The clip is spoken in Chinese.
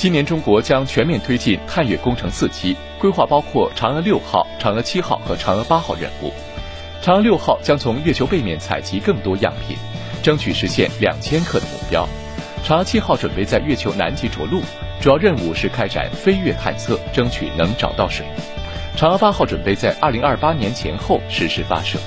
今年中国将全面推进探月工程四期规划包括嫦娥六号嫦娥七号和嫦娥八号任务。嫦娥六号将从月球背面采集更多样品争取实现两千克的目标。嫦娥七号准备在月球南极着陆主要任务是开展飞月探测争取能找到水。嫦娥八号准备在二零二八年前后实施发射。